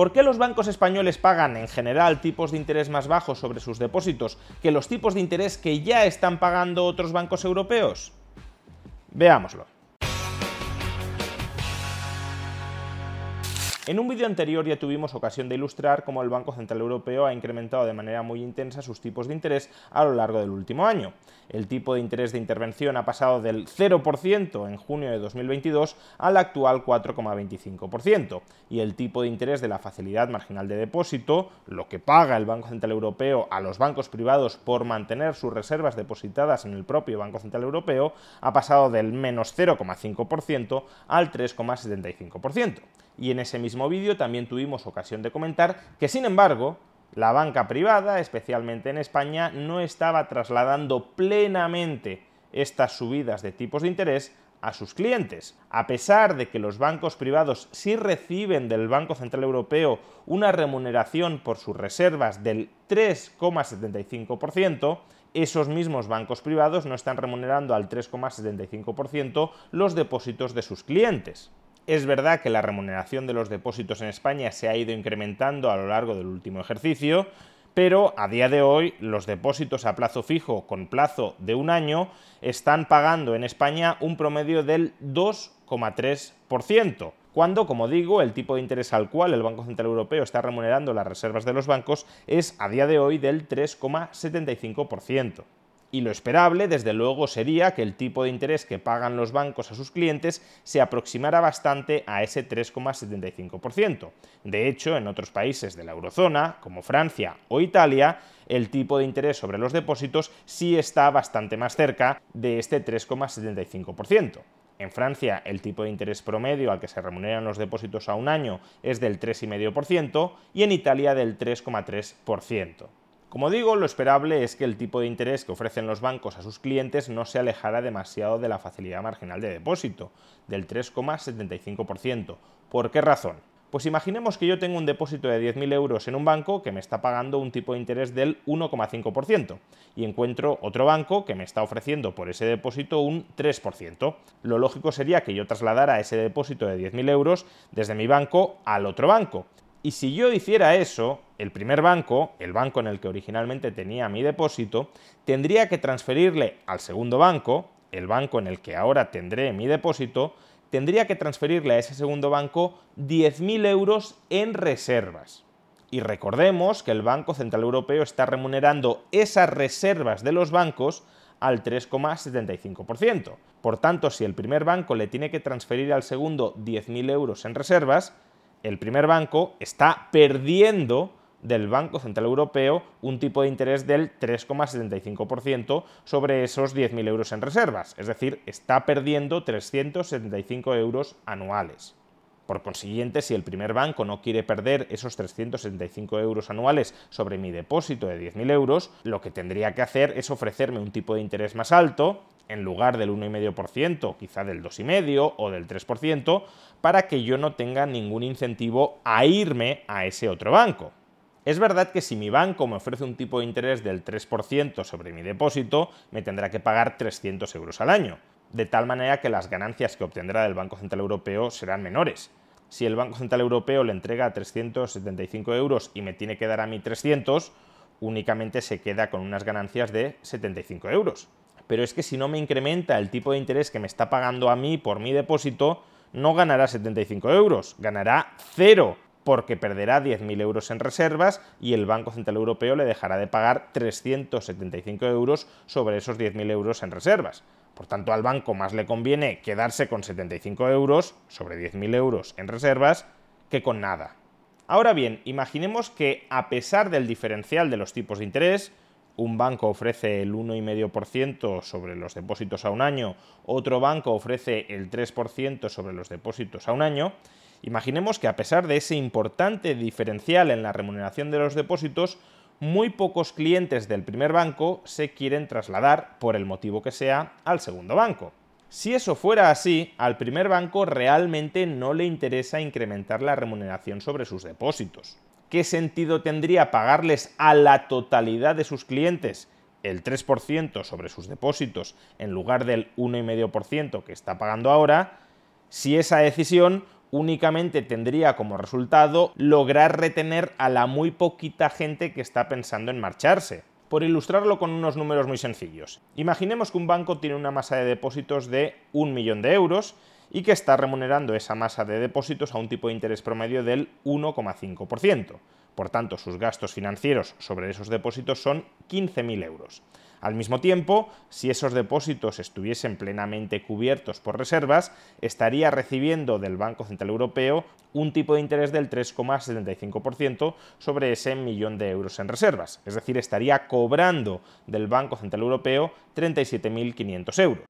¿Por qué los bancos españoles pagan en general tipos de interés más bajos sobre sus depósitos que los tipos de interés que ya están pagando otros bancos europeos? Veámoslo. En un vídeo anterior ya tuvimos ocasión de ilustrar cómo el Banco Central Europeo ha incrementado de manera muy intensa sus tipos de interés a lo largo del último año. El tipo de interés de intervención ha pasado del 0% en junio de 2022 al actual 4,25%, y el tipo de interés de la facilidad marginal de depósito, lo que paga el Banco Central Europeo a los bancos privados por mantener sus reservas depositadas en el propio Banco Central Europeo, ha pasado del menos 0,5% al 3,75% y en ese mismo vídeo también tuvimos ocasión de comentar que, sin embargo, la banca privada, especialmente en España, no estaba trasladando plenamente estas subidas de tipos de interés a sus clientes. A pesar de que los bancos privados sí reciben del Banco Central Europeo una remuneración por sus reservas del 3,75%, esos mismos bancos privados no están remunerando al 3,75% los depósitos de sus clientes. Es verdad que la remuneración de los depósitos en España se ha ido incrementando a lo largo del último ejercicio, pero a día de hoy los depósitos a plazo fijo con plazo de un año están pagando en España un promedio del 2,3%, cuando, como digo, el tipo de interés al cual el Banco Central Europeo está remunerando las reservas de los bancos es a día de hoy del 3,75% y lo esperable, desde luego, sería que el tipo de interés que pagan los bancos a sus clientes se aproximara bastante a ese 3,75%. De hecho, en otros países de la eurozona, como Francia o Italia, el tipo de interés sobre los depósitos sí está bastante más cerca de este 3,75%. En Francia, el tipo de interés promedio al que se remuneran los depósitos a un año es del 3,5% y en Italia del 3,3%. Como digo, lo esperable es que el tipo de interés que ofrecen los bancos a sus clientes no se alejara demasiado de la facilidad marginal de depósito, del 3,75%. ¿Por qué razón? Pues imaginemos que yo tengo un depósito de 10.000 euros en un banco que me está pagando un tipo de interés del 1,5% y encuentro otro banco que me está ofreciendo por ese depósito un 3%. Lo lógico sería que yo trasladara ese depósito de 10.000 euros desde mi banco al otro banco. Y si yo hiciera eso, el primer banco, el banco en el que originalmente tenía mi depósito, tendría que transferirle al segundo banco, el banco en el que ahora tendré mi depósito, tendría que transferirle a ese segundo banco 10.000 euros en reservas. Y recordemos que el Banco Central Europeo está remunerando esas reservas de los bancos al 3,75%. Por tanto, si el primer banco le tiene que transferir al segundo 10.000 euros en reservas, el primer banco está perdiendo del Banco Central Europeo un tipo de interés del 3,75% sobre esos 10.000 euros en reservas, es decir, está perdiendo 375 euros anuales. Por consiguiente, si el primer banco no quiere perder esos 375 euros anuales sobre mi depósito de 10.000 euros, lo que tendría que hacer es ofrecerme un tipo de interés más alto, en lugar del 1,5%, quizá del 2,5% o del 3%, para que yo no tenga ningún incentivo a irme a ese otro banco. Es verdad que si mi banco me ofrece un tipo de interés del 3% sobre mi depósito, me tendrá que pagar 300 euros al año, de tal manera que las ganancias que obtendrá del Banco Central Europeo serán menores. Si el Banco Central Europeo le entrega 375 euros y me tiene que dar a mí 300, únicamente se queda con unas ganancias de 75 euros. Pero es que si no me incrementa el tipo de interés que me está pagando a mí por mi depósito, no ganará 75 euros, ganará cero porque perderá 10.000 euros en reservas y el Banco Central Europeo le dejará de pagar 375 euros sobre esos 10.000 euros en reservas. Por tanto, al banco más le conviene quedarse con 75 euros sobre 10.000 euros en reservas que con nada. Ahora bien, imaginemos que a pesar del diferencial de los tipos de interés, un banco ofrece el 1,5% sobre los depósitos a un año, otro banco ofrece el 3% sobre los depósitos a un año, Imaginemos que a pesar de ese importante diferencial en la remuneración de los depósitos, muy pocos clientes del primer banco se quieren trasladar, por el motivo que sea, al segundo banco. Si eso fuera así, al primer banco realmente no le interesa incrementar la remuneración sobre sus depósitos. ¿Qué sentido tendría pagarles a la totalidad de sus clientes el 3% sobre sus depósitos en lugar del 1,5% que está pagando ahora si esa decisión únicamente tendría como resultado lograr retener a la muy poquita gente que está pensando en marcharse? Por ilustrarlo con unos números muy sencillos. Imaginemos que un banco tiene una masa de depósitos de un millón de euros y que está remunerando esa masa de depósitos a un tipo de interés promedio del 1,5%. Por tanto, sus gastos financieros sobre esos depósitos son 15.000 euros. Al mismo tiempo, si esos depósitos estuviesen plenamente cubiertos por reservas, estaría recibiendo del Banco Central Europeo un tipo de interés del 3,75% sobre ese millón de euros en reservas. Es decir, estaría cobrando del Banco Central Europeo 37.500 euros.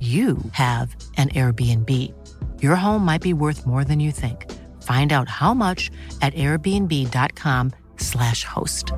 you have an Airbnb. Your home might be worth more than you think. Find out how much at airbnb.com/slash host.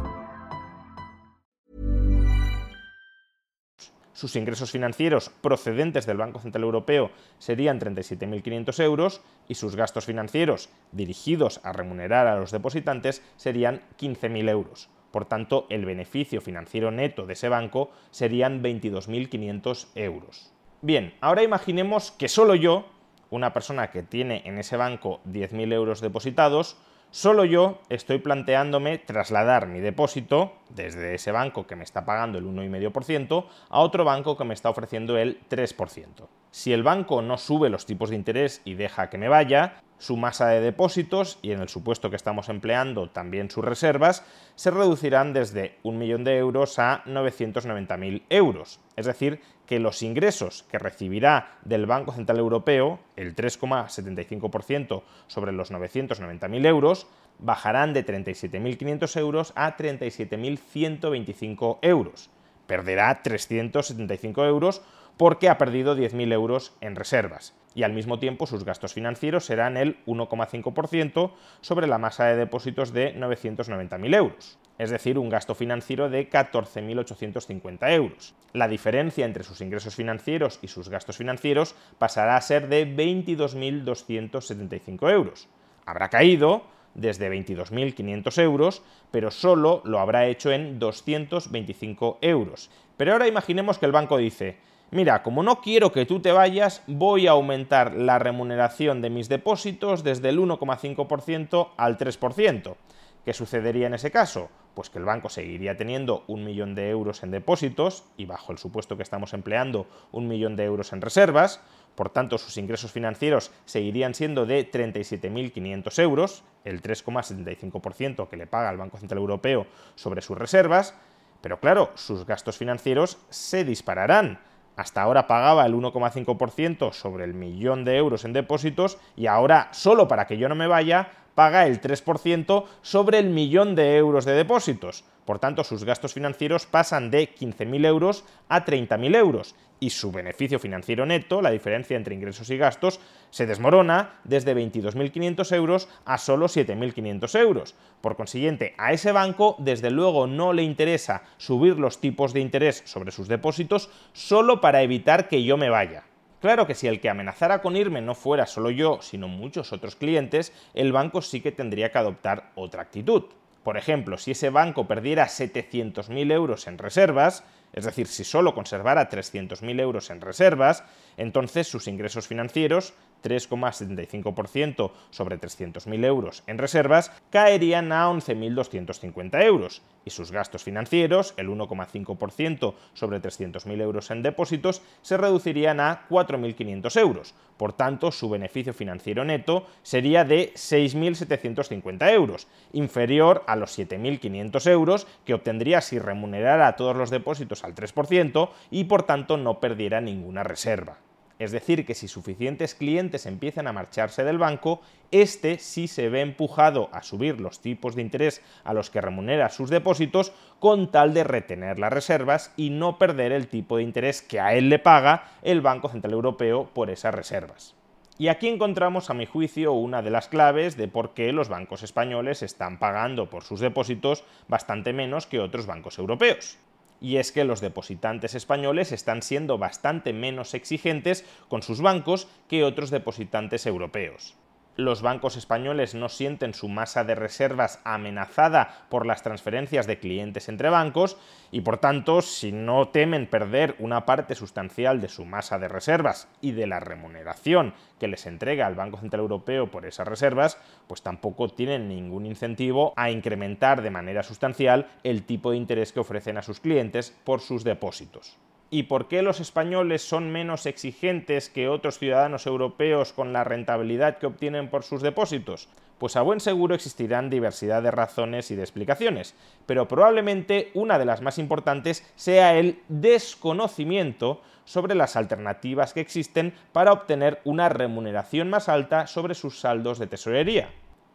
Sus ingresos financieros procedentes del Banco Central Europeo serían 37.500 euros y sus gastos financieros dirigidos a remunerar a los depositantes serían 15.000 euros. Por tanto, el beneficio financiero neto de ese banco serían 22.500 euros. Bien, ahora imaginemos que solo yo, una persona que tiene en ese banco 10.000 euros depositados, solo yo estoy planteándome trasladar mi depósito desde ese banco que me está pagando el 1,5% a otro banco que me está ofreciendo el 3%. Si el banco no sube los tipos de interés y deja que me vaya, su masa de depósitos y en el supuesto que estamos empleando también sus reservas se reducirán desde un millón de euros a 990.000 euros. Es decir, que los ingresos que recibirá del Banco Central Europeo, el 3,75% sobre los 990.000 euros, bajarán de 37.500 euros a 37.125 euros. Perderá 375 euros porque ha perdido 10.000 euros en reservas y al mismo tiempo sus gastos financieros serán el 1,5% sobre la masa de depósitos de 990.000 euros, es decir, un gasto financiero de 14.850 euros. La diferencia entre sus ingresos financieros y sus gastos financieros pasará a ser de 22.275 euros. Habrá caído desde 22.500 euros, pero solo lo habrá hecho en 225 euros. Pero ahora imaginemos que el banco dice, mira, como no quiero que tú te vayas, voy a aumentar la remuneración de mis depósitos desde el 1,5% al 3%. ¿Qué sucedería en ese caso? Pues que el banco seguiría teniendo un millón de euros en depósitos y bajo el supuesto que estamos empleando un millón de euros en reservas, por tanto sus ingresos financieros seguirían siendo de 37.500 euros, el 3,75% que le paga el Banco Central Europeo sobre sus reservas, pero claro, sus gastos financieros se dispararán hasta ahora pagaba el 1,5% sobre el millón de euros en depósitos y ahora, solo para que yo no me vaya, paga el 3% sobre el millón de euros de depósitos. Por tanto, sus gastos financieros pasan de 15.000 euros a 30.000 euros y su beneficio financiero neto, la diferencia entre ingresos y gastos, se desmorona desde 22.500 euros a solo 7.500 euros. Por consiguiente, a ese banco desde luego no le interesa subir los tipos de interés sobre sus depósitos solo para evitar que yo me vaya. Claro que si el que amenazara con irme no fuera solo yo, sino muchos otros clientes, el banco sí que tendría que adoptar otra actitud. Por ejemplo, si ese banco perdiera 700.000 euros en reservas, es decir, si solo conservara 300.000 euros en reservas, entonces sus ingresos financieros 3,75% sobre 300.000 euros en reservas, caerían a 11.250 euros y sus gastos financieros, el 1,5% sobre 300.000 euros en depósitos, se reducirían a 4.500 euros. Por tanto, su beneficio financiero neto sería de 6.750 euros, inferior a los 7.500 euros que obtendría si remunerara todos los depósitos al 3% y por tanto no perdiera ninguna reserva. Es decir, que si suficientes clientes empiezan a marcharse del banco, este sí se ve empujado a subir los tipos de interés a los que remunera sus depósitos con tal de retener las reservas y no perder el tipo de interés que a él le paga el Banco Central Europeo por esas reservas. Y aquí encontramos, a mi juicio, una de las claves de por qué los bancos españoles están pagando por sus depósitos bastante menos que otros bancos europeos y es que los depositantes españoles están siendo bastante menos exigentes con sus bancos que otros depositantes europeos los bancos españoles no sienten su masa de reservas amenazada por las transferencias de clientes entre bancos y por tanto, si no temen perder una parte sustancial de su masa de reservas y de la remuneración que les entrega el Banco Central Europeo por esas reservas, pues tampoco tienen ningún incentivo a incrementar de manera sustancial el tipo de interés que ofrecen a sus clientes por sus depósitos. ¿Y por qué los españoles son menos exigentes que otros ciudadanos europeos con la rentabilidad que obtienen por sus depósitos? Pues a buen seguro existirán diversidad de razones y de explicaciones, pero probablemente una de las más importantes sea el desconocimiento sobre las alternativas que existen para obtener una remuneración más alta sobre sus saldos de tesorería.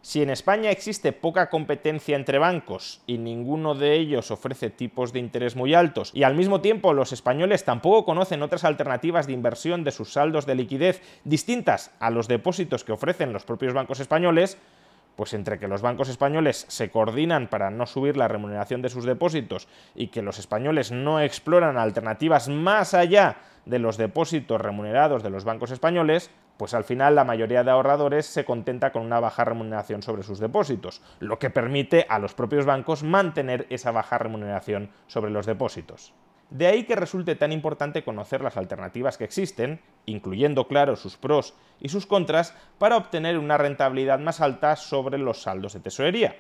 Si en España existe poca competencia entre bancos y ninguno de ellos ofrece tipos de interés muy altos y al mismo tiempo los españoles tampoco conocen otras alternativas de inversión de sus saldos de liquidez distintas a los depósitos que ofrecen los propios bancos españoles, pues entre que los bancos españoles se coordinan para no subir la remuneración de sus depósitos y que los españoles no exploran alternativas más allá de los depósitos remunerados de los bancos españoles, pues al final la mayoría de ahorradores se contenta con una baja remuneración sobre sus depósitos, lo que permite a los propios bancos mantener esa baja remuneración sobre los depósitos. De ahí que resulte tan importante conocer las alternativas que existen, incluyendo claro sus pros y sus contras, para obtener una rentabilidad más alta sobre los saldos de tesorería,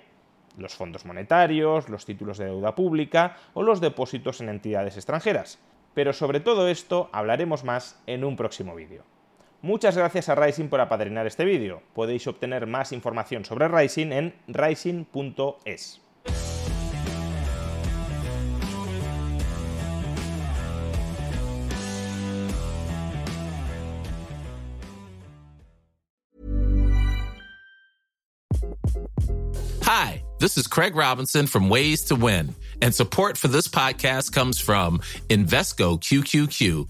los fondos monetarios, los títulos de deuda pública o los depósitos en entidades extranjeras. Pero sobre todo esto hablaremos más en un próximo vídeo. Muchas gracias a Rising por apadrinar este vídeo. Podéis obtener más información sobre Rising en rising.es. Hi, this is Craig Robinson from Ways to Win, and support for this podcast comes from Invesco QQQ